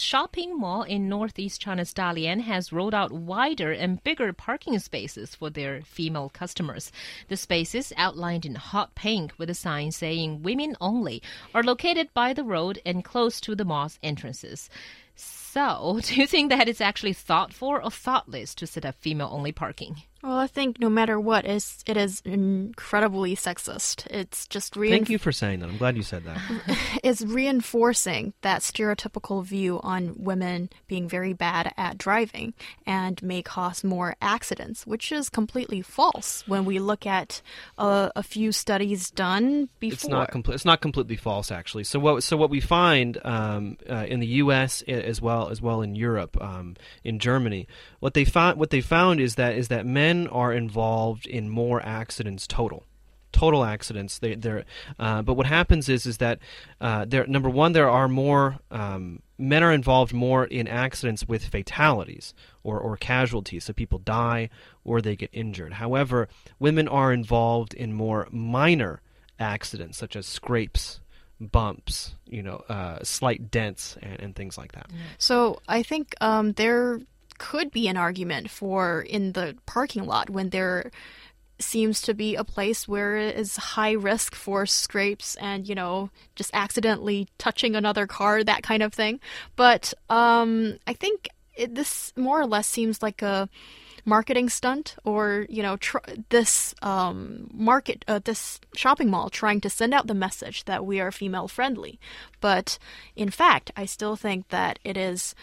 shopping mall in northeast China's Dalian has rolled out wider and bigger parking spaces for their female customers. The spaces, outlined in hot pink with a sign saying women only, are located by the road and close to the mall's entrances. So, do you think that it's actually thoughtful or thoughtless to set up female only parking? Well, I think no matter what, is it is incredibly sexist. It's just reinf- Thank you for saying that. I'm glad you said that. it's reinforcing that stereotypical view on women being very bad at driving and may cause more accidents, which is completely false when we look at a, a few studies done before. It's not complete. It's not completely false, actually. So what? So what we find um, uh, in the U.S. as well as well in Europe, um, in Germany, what they found what they found is that is that men men are involved in more accidents total total accidents. They, they're, uh, but what happens is is that uh, number one there are more um, men are involved more in accidents with fatalities or, or casualties, so people die or they get injured. However, women are involved in more minor accidents such as scrapes. Bumps, you know, uh, slight dents, and, and, things like that. So I think um, there could be an argument for in the parking lot when there seems to be a place where it is high risk for scrapes and you know just accidentally touching another car that kind of thing. But um, i think it, this more or less seems like a marketing stunt or you know this um, market uh, this shopping mall trying to send out the message that we are female friendly. But in fact i still think that it is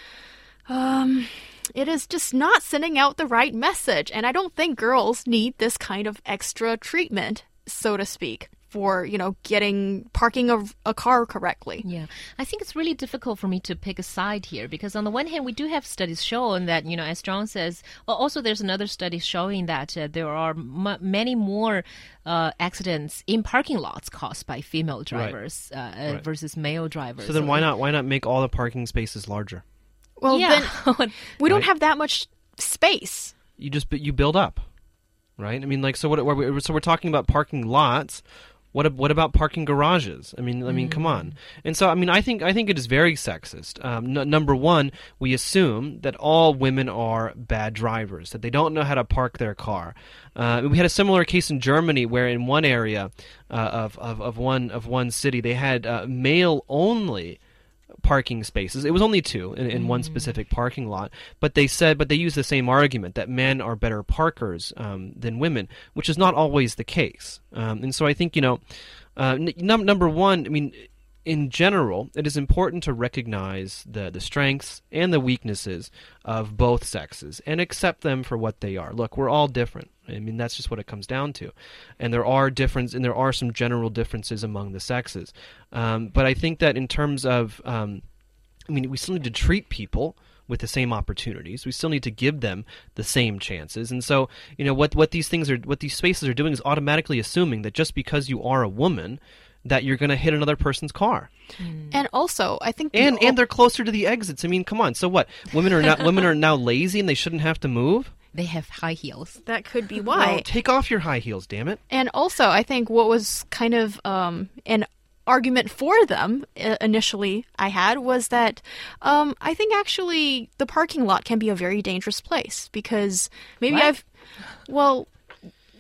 um, it is just not sending out the right message. And I don't think girls need this kind of extra treatment, so to speak for you know getting parking a, a, car correctly yeah i think it's really difficult for me to pick a side here because on the one hand we do have studies showing that you know as john says well, also there's another study showing that uh, there are many more uh, accidents in parking lots caused by female drivers right. Uh, right. versus male drivers so then so why not why not make all the parking spaces larger well, yeah. then we don't have that much space. You just you build up, right? I mean, like so. What? So we're talking about parking lots. What what about parking garages? I mean, I mean, mm. come on. And so, I mean, I think I think it is very sexist. Um, n- number one, we assume that all women are bad drivers, that they don't know how to park their car. Uh, we had a similar case in Germany, where in one area uh, of, of of one of one city, they had uh, male only parking spaces. It was only two in, in mm. one specific parking lot, but they said, but they used the same argument that men are better parkers um, than women, which is not always the case. Um, and so I think you know, uh, n- number one, I mean in general, it is important to recognize the, the strengths and the weaknesses of both sexes and accept them for what they are. Look, we're all different. I mean, that's just what it comes down to. And there are difference, and there are some general differences among the sexes. Um, but I think that in terms of, um, I mean, we still need to treat people with the same opportunities. We still need to give them the same chances. And so, you know, what what these things are, what these spaces are doing is automatically assuming that just because you are a woman that you're going to hit another person's car. Mm. And also, I think and and they're closer to the exits. I mean, come on. So what? Women are not women are now lazy and they shouldn't have to move. They have high heels. That could be why. Well, take off your high heels, damn it. And also, I think what was kind of um, an argument for them initially I had was that um, I think actually the parking lot can be a very dangerous place because maybe what? I've well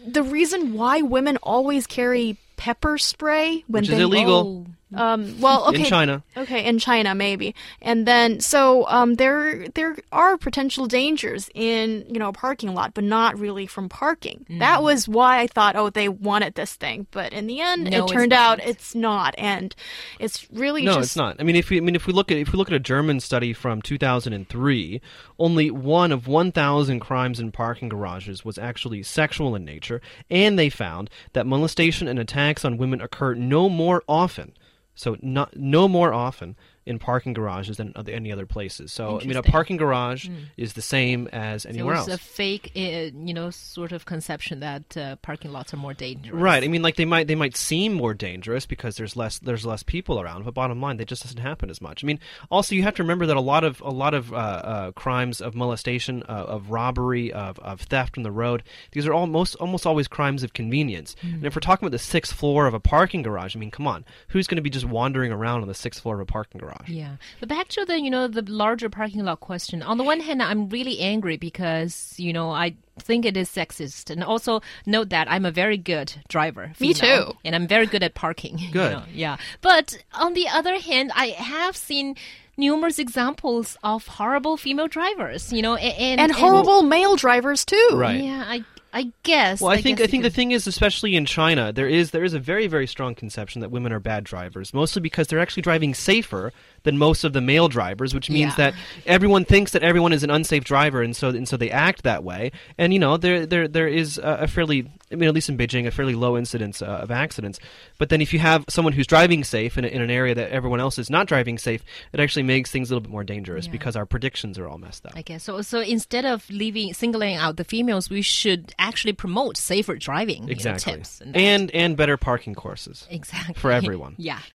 the reason why women always carry pepper spray when Which they is illegal. Oh. Um, well, okay, in China. Okay, in China maybe, and then so um, there there are potential dangers in you know a parking lot, but not really from parking. Mm. That was why I thought, oh, they wanted this thing, but in the end, no, it turned it's out it's not, and it's really no, just... it's not. I mean, if we I mean if we look at if we look at a German study from 2003, only one of 1,000 crimes in parking garages was actually sexual in nature, and they found that molestation and attacks on women occur no more often so not no more often in parking garages than any other places. So I mean, a parking garage mm. is the same as anywhere so else. It's a fake, uh, you know, sort of conception that uh, parking lots are more dangerous. Right. I mean, like they might they might seem more dangerous because there's less there's less people around. But bottom line, that just doesn't happen as much. I mean, also you have to remember that a lot of a lot of uh, uh crimes of molestation, uh, of robbery, of, of theft on the road, these are almost almost always crimes of convenience. Mm. And if we're talking about the sixth floor of a parking garage, I mean, come on, who's going to be just wandering around on the sixth floor of a parking garage? garage. Yeah, but back to the you know the larger parking lot question. On the one hand, I'm really angry because you know I think it is sexist, and also note that I'm a very good driver. Me too. and I'm very good at parking. you Good. know, yeah, but on the other hand, I have seen numerous examples of horrible female drivers. You know, a- and And horrible male drivers too. Right. Yeah, I I guess. Well, I think I think the thing is, especially in China, there is there is a very very strong conception that women are bad drivers, mostly because they're actually driving safer than most of the male drivers, which means Yeah. that everyone thinks that everyone is an unsafe driver, and so and so they act that way. And you know, there there there is a, fairly, I mean, at least in Beijing, a fairly low incidence uh, of accidents. But then if you have someone who's driving safe in, a, in an area that everyone else is not driving safe, it actually makes things a little bit more dangerous Yeah. because our predictions are all messed up. I guess so. So instead of leaving singling out the females, we should actually promote safer driving you know, Exactly, tips and, and and better parking courses exactly for everyone. yeah.